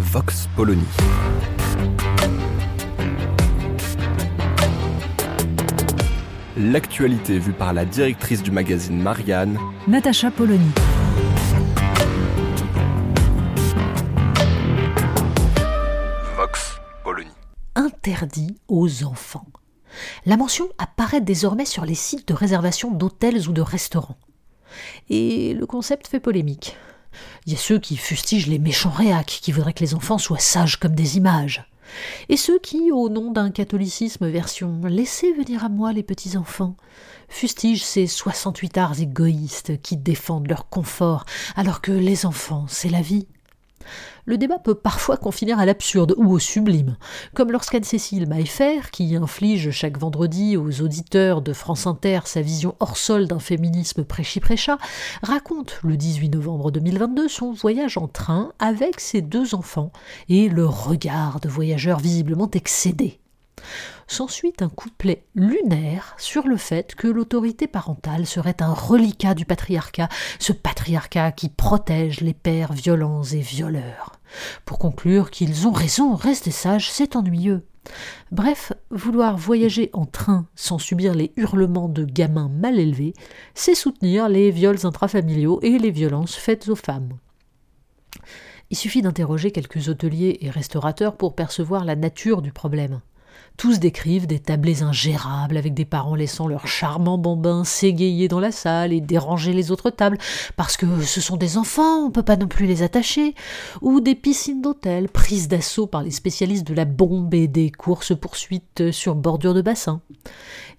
Vox Polony. L'actualité vue par la directrice du magazine Marianne, Natacha Polony. Vox Polony. Interdit aux enfants. La mention apparaît désormais sur les sites de réservation d'hôtels ou de restaurants. Et le concept fait polémique. Il y a ceux qui fustigent les méchants réacs, qui voudraient que les enfants soient sages comme des images. Et ceux qui, au nom d'un catholicisme version Laissez venir à moi les petits enfants, fustigent ces 68 arts égoïstes qui défendent leur confort, alors que les enfants, c'est la vie. Le débat peut parfois confinir à l'absurde ou au sublime, comme lorsqu'Anne-Cécile Maillefer, qui inflige chaque vendredi aux auditeurs de France Inter sa vision hors sol d'un féminisme prêchi-prêcha, raconte le 18 novembre 2022 son voyage en train avec ses deux enfants et le regard de voyageurs visiblement excédés s'ensuit un couplet lunaire sur le fait que l'autorité parentale serait un reliquat du patriarcat, ce patriarcat qui protège les pères violents et violeurs. Pour conclure qu'ils ont raison, rester sages, c'est ennuyeux. Bref, vouloir voyager en train sans subir les hurlements de gamins mal élevés, c'est soutenir les viols intrafamiliaux et les violences faites aux femmes. Il suffit d'interroger quelques hôteliers et restaurateurs pour percevoir la nature du problème. Tous décrivent des tablés ingérables avec des parents laissant leurs charmants bambins s'égayer dans la salle et déranger les autres tables parce que ce sont des enfants, on peut pas non plus les attacher, ou des piscines d'hôtel prises d'assaut par les spécialistes de la bombe et des courses poursuites sur bordure de bassin.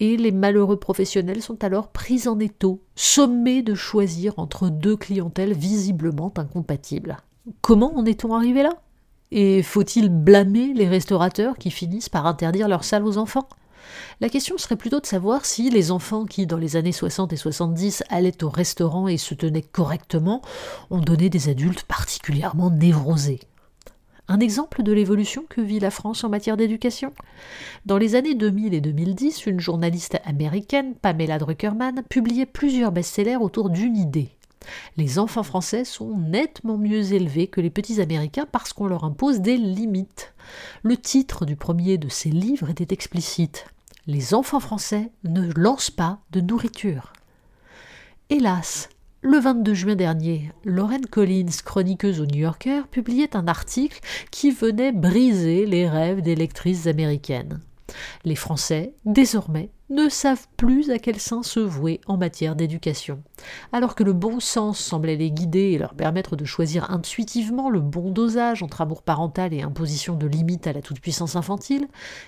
Et les malheureux professionnels sont alors pris en étau, sommés de choisir entre deux clientèles visiblement incompatibles. Comment en est-on arrivé là? Et faut-il blâmer les restaurateurs qui finissent par interdire leurs salles aux enfants? La question serait plutôt de savoir si les enfants qui, dans les années 60 et 70, allaient au restaurant et se tenaient correctement, ont donné des adultes particulièrement névrosés. Un exemple de l'évolution que vit la France en matière d'éducation? Dans les années 2000 et 2010, une journaliste américaine, Pamela Druckerman, publiait plusieurs best-sellers autour d'une idée les enfants français sont nettement mieux élevés que les petits Américains parce qu'on leur impose des limites. Le titre du premier de ces livres était explicite. Les enfants français ne lancent pas de nourriture. Hélas, le 22 juin dernier, Lorraine Collins, chroniqueuse au New Yorker, publiait un article qui venait briser les rêves des lectrices américaines. Les Français, désormais, ne savent plus à quel sein se vouer en matière d'éducation. Alors que le bon sens semblait les guider et leur permettre de choisir intuitivement le bon dosage entre amour parental et imposition de limites à la toute-puissance infantile,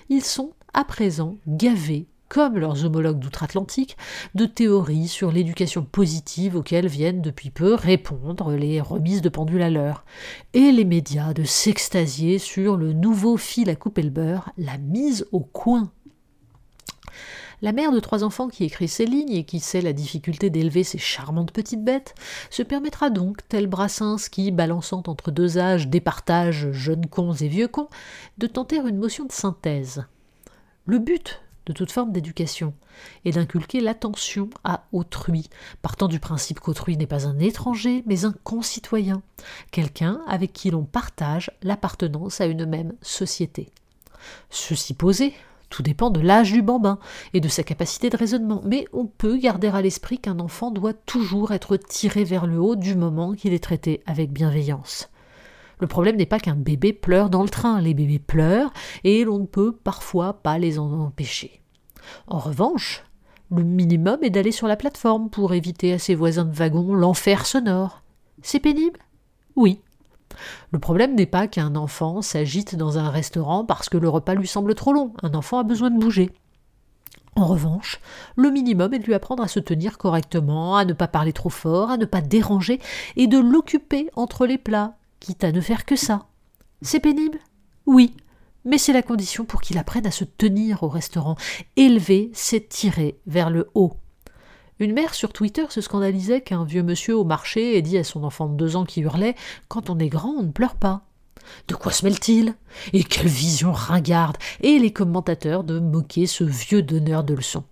ils sont, à présent, gavés comme leurs homologues d'outre-Atlantique, de théories sur l'éducation positive auxquelles viennent depuis peu répondre les remises de pendule à l'heure, et les médias de s'extasier sur le nouveau fil à couper le beurre, la mise au coin. La mère de trois enfants qui écrit ces lignes et qui sait la difficulté d'élever ces charmantes petites bêtes se permettra donc, tel Brassens qui, balançant entre deux âges, départage jeunes cons et vieux cons, de tenter une motion de synthèse. Le but de toute forme d'éducation, et d'inculquer l'attention à autrui, partant du principe qu'autrui n'est pas un étranger, mais un concitoyen, quelqu'un avec qui l'on partage l'appartenance à une même société. Ceci posé, tout dépend de l'âge du bambin et de sa capacité de raisonnement, mais on peut garder à l'esprit qu'un enfant doit toujours être tiré vers le haut du moment qu'il est traité avec bienveillance. Le problème n'est pas qu'un bébé pleure dans le train, les bébés pleurent et l'on ne peut parfois pas les en empêcher. En revanche, le minimum est d'aller sur la plateforme pour éviter à ses voisins de wagon l'enfer sonore. C'est pénible? Oui. Le problème n'est pas qu'un enfant s'agite dans un restaurant parce que le repas lui semble trop long. Un enfant a besoin de bouger. En revanche, le minimum est de lui apprendre à se tenir correctement, à ne pas parler trop fort, à ne pas déranger et de l'occuper entre les plats, quitte à ne faire que ça. C'est pénible? Oui, mais c'est la condition pour qu'il apprenne à se tenir au restaurant. Élever, c'est tirer vers le haut. Une mère sur Twitter se scandalisait qu'un vieux monsieur au marché ait dit à son enfant de deux ans qui hurlait Quand on est grand, on ne pleure pas. De quoi se mêle-t-il Et quelle vision ringarde Et les commentateurs de moquer ce vieux donneur de leçons.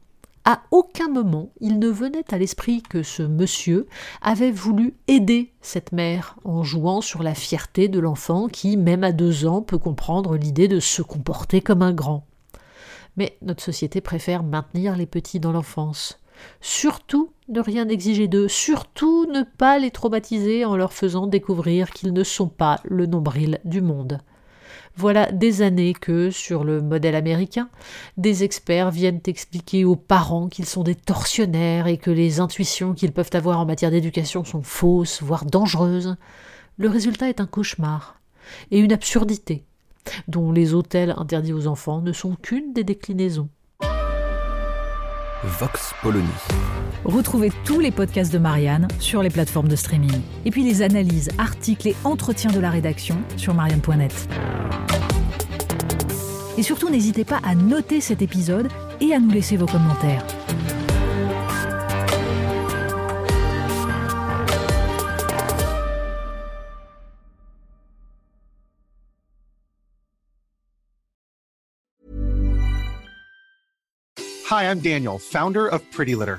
À aucun moment il ne venait à l'esprit que ce monsieur avait voulu aider cette mère en jouant sur la fierté de l'enfant qui, même à deux ans, peut comprendre l'idée de se comporter comme un grand. Mais notre société préfère maintenir les petits dans l'enfance. Surtout ne rien exiger d'eux, surtout ne pas les traumatiser en leur faisant découvrir qu'ils ne sont pas le nombril du monde. Voilà des années que, sur le modèle américain, des experts viennent expliquer aux parents qu'ils sont des tortionnaires et que les intuitions qu'ils peuvent avoir en matière d'éducation sont fausses, voire dangereuses. Le résultat est un cauchemar et une absurdité, dont les hôtels interdits aux enfants ne sont qu'une des déclinaisons. Vox Polony. Retrouvez tous les podcasts de Marianne sur les plateformes de streaming. Et puis les analyses, articles et entretiens de la rédaction sur marianne.net. Et surtout, n'hésitez pas à noter cet épisode et à nous laisser vos commentaires. Hi, I'm Daniel, founder of Pretty Litter.